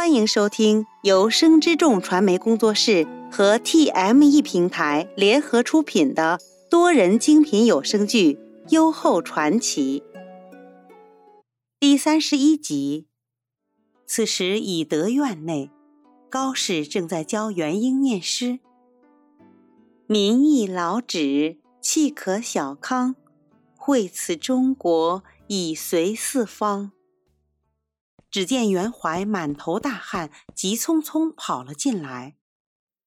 欢迎收听由生之众传媒工作室和 TME 平台联合出品的多人精品有声剧《优厚传奇》第三十一集。此时以德院内，高适正在教元婴念诗：“民亦老止，气可小康，惠此中国，以随四方。”只见袁怀满头大汗，急匆匆跑了进来。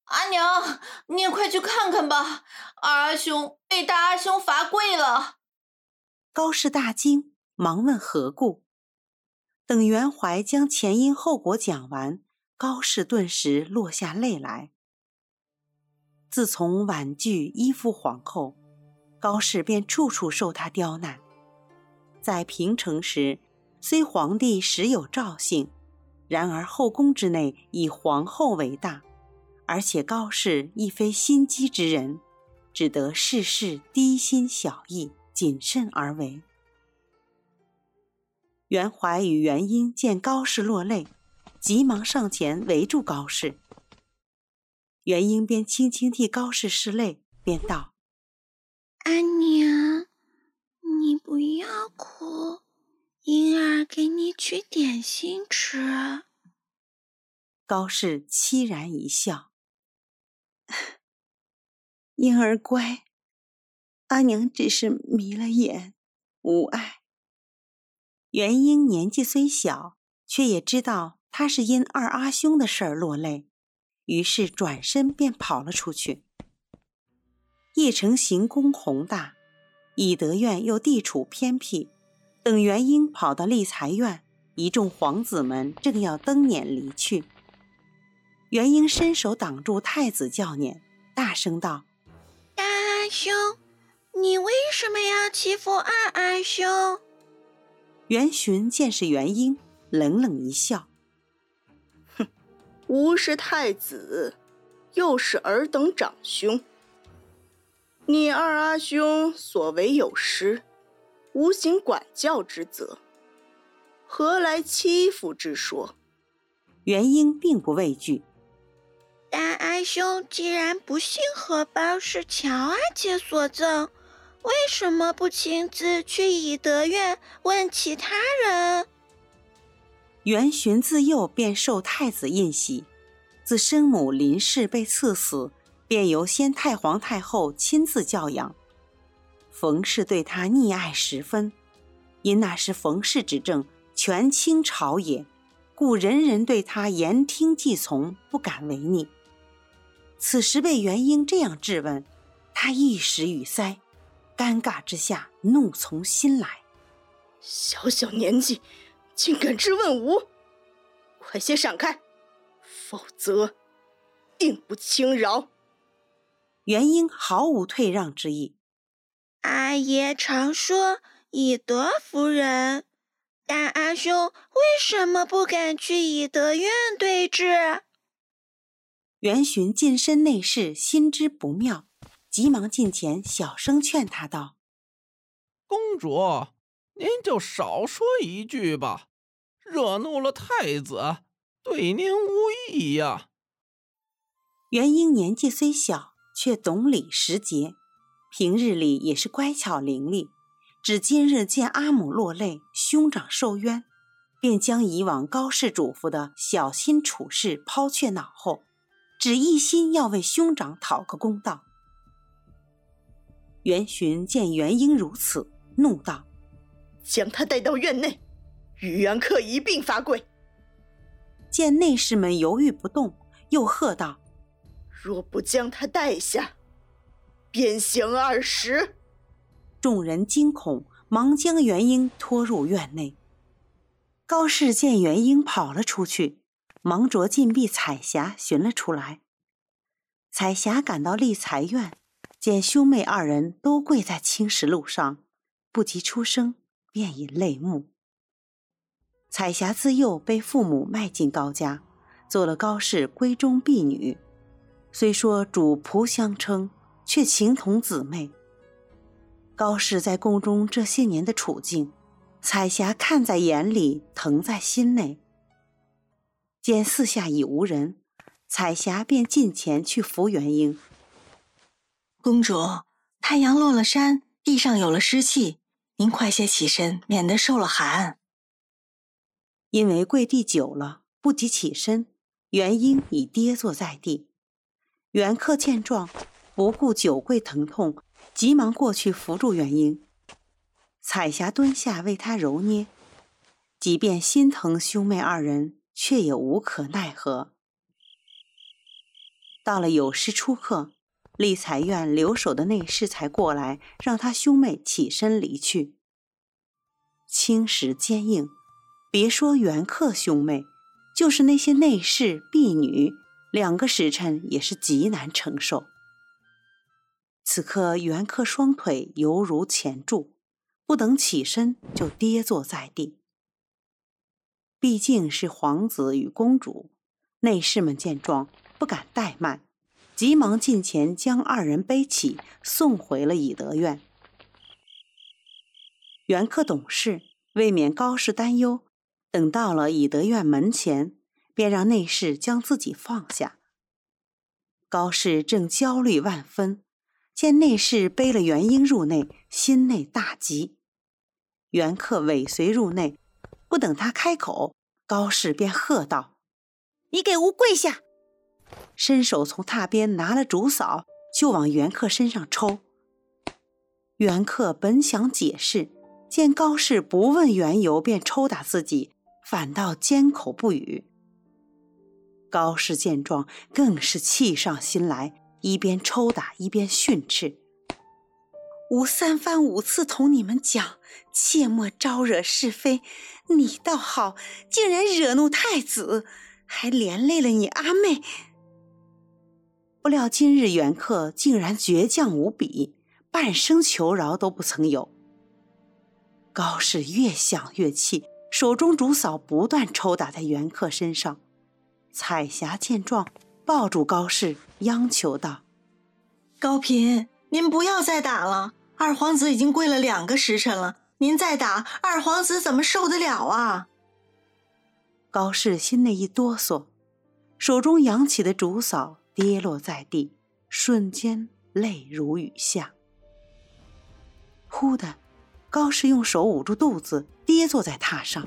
阿娘，你也快去看看吧，二阿兄被大阿兄罚跪了。高氏大惊，忙问何故。等袁怀将前因后果讲完，高氏顿时落下泪来。自从婉拒依附皇后，高氏便处处受她刁难。在平城时。虽皇帝时有赵姓，然而后宫之内以皇后为大，而且高氏亦非心机之人，只得事事低心小意，谨慎而为。袁怀与元婴见高氏落泪，急忙上前围住高氏。元婴便轻轻替高氏拭泪，便道：“阿娘，你不要哭。”给你取点心吃。高氏凄然一笑：“ 婴儿乖，阿娘只是迷了眼，无碍。”元婴年纪虽小，却也知道他是因二阿兄的事儿落泪，于是转身便跑了出去。邺城行宫宏大，以德院又地处偏僻。等元婴跑到立才院，一众皇子们正要登辇离去。元婴伸手挡住太子教辇，大声道：“大阿兄，你为什么要欺负二阿兄？”元巡见是元婴，冷冷一笑：“哼，吾是太子，又是尔等长兄，你二阿兄所为有失。”无形管教之责，何来欺负之说？元英并不畏惧。但阿兄既然不信荷包是乔阿姐所赠，为什么不亲自去以德院问其他人？元洵自幼便受太子印玺，自生母林氏被赐死，便由先太皇太后亲自教养。冯氏对他溺爱十分，因那时冯氏执政，权倾朝野，故人人对他言听计从，不敢违逆。此时被元英这样质问，他一时语塞，尴尬之下怒从心来。小小年纪，竟敢质问吾，快些闪开，否则定不轻饶。元英毫无退让之意。阿爷常说以德服人，但阿兄为什么不敢去以德院对质？元寻近身内侍，心知不妙，急忙近前小声劝他道：“公主，您就少说一句吧，惹怒了太子，对您无益呀。”元婴年纪虽小，却懂礼识节。平日里也是乖巧伶俐，只今日见阿母落泪，兄长受冤，便将以往高氏嘱咐的小心处事抛却脑后，只一心要为兄长讨个公道。元巡见元英如此，怒道：“将他带到院内，与元客一并罚跪。”见内侍们犹豫不动，又喝道：“若不将他带下！”鞭刑二十！众人惊恐，忙将元婴拖入院内。高氏见元婴跑了出去，忙着禁闭彩霞寻了出来。彩霞赶到丽才院，见兄妹二人都跪在青石路上，不及出声，便已泪目。彩霞自幼被父母卖进高家，做了高氏闺中婢女，虽说主仆相称。却情同姊妹。高氏在宫中这些年的处境，彩霞看在眼里，疼在心内。见四下已无人，彩霞便近前去扶元婴。公主，太阳落了山，地上有了湿气，您快些起身，免得受了寒。因为跪地久了，不及起身，元婴已跌坐在地。元客见状，不顾久跪疼痛，急忙过去扶住元婴。彩霞蹲下为他揉捏，即便心疼兄妹二人，却也无可奈何。到了酉时初刻，丽彩院留守的内侍才过来，让他兄妹起身离去。青石坚硬，别说元客兄妹，就是那些内侍婢女，两个时辰也是极难承受。此刻袁克双腿犹如钳柱。不等起身，就跌坐在地。毕竟是皇子与公主，内侍们见状不敢怠慢，急忙进前将二人背起，送回了以德院。袁克懂事，未免高氏担忧，等到了以德院门前，便让内侍将自己放下。高氏正焦虑万分。见内侍背了元婴入内，心内大急。元客尾随入内，不等他开口，高氏便喝道：“你给吾跪下！”伸手从榻边拿了竹扫，就往元克身上抽。元克本想解释，见高氏不问缘由便抽打自己，反倒缄口不语。高氏见状，更是气上心来。一边抽打一边训斥：“吾三番五次同你们讲，切莫招惹是非。你倒好，竟然惹怒太子，还连累了你阿妹。不料今日袁客竟然倔强无比，半声求饶都不曾有。”高氏越想越气，手中竹扫不断抽打在袁客身上。彩霞见状。抱住高氏，央求道：“高嫔，您不要再打了。二皇子已经跪了两个时辰了，您再打，二皇子怎么受得了啊？”高氏心内一哆嗦，手中扬起的竹扫跌落在地，瞬间泪如雨下。忽的，高氏用手捂住肚子，跌坐在榻上。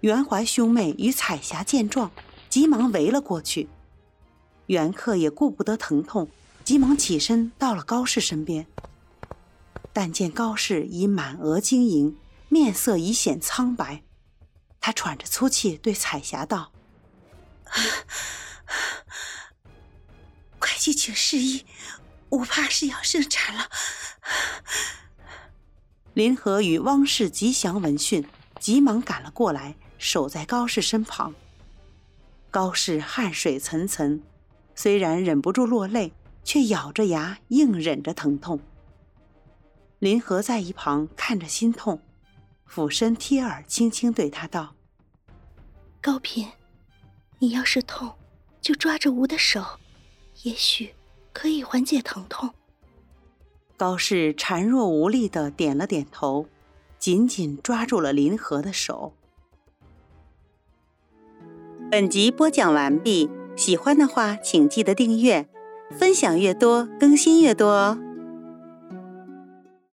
袁怀兄妹与彩霞见状，急忙围了过去。袁克也顾不得疼痛，急忙起身到了高氏身边。但见高氏已满额晶莹，面色已显苍白，他喘着粗气对彩霞道：“快去请示医，我怕是要生产了。”林和与汪氏吉祥闻讯，急忙赶了过来，守在高氏身旁。高氏汗水涔涔。虽然忍不住落泪，却咬着牙硬忍着疼痛。林和在一旁看着心痛，俯身贴耳，轻轻对他道：“高嫔，你要是痛，就抓着吾的手，也许可以缓解疼痛。”高氏孱弱无力的点了点头，紧紧抓住了林和的手。本集播讲完毕。喜欢的话，请记得订阅，分享越多，更新越多哦。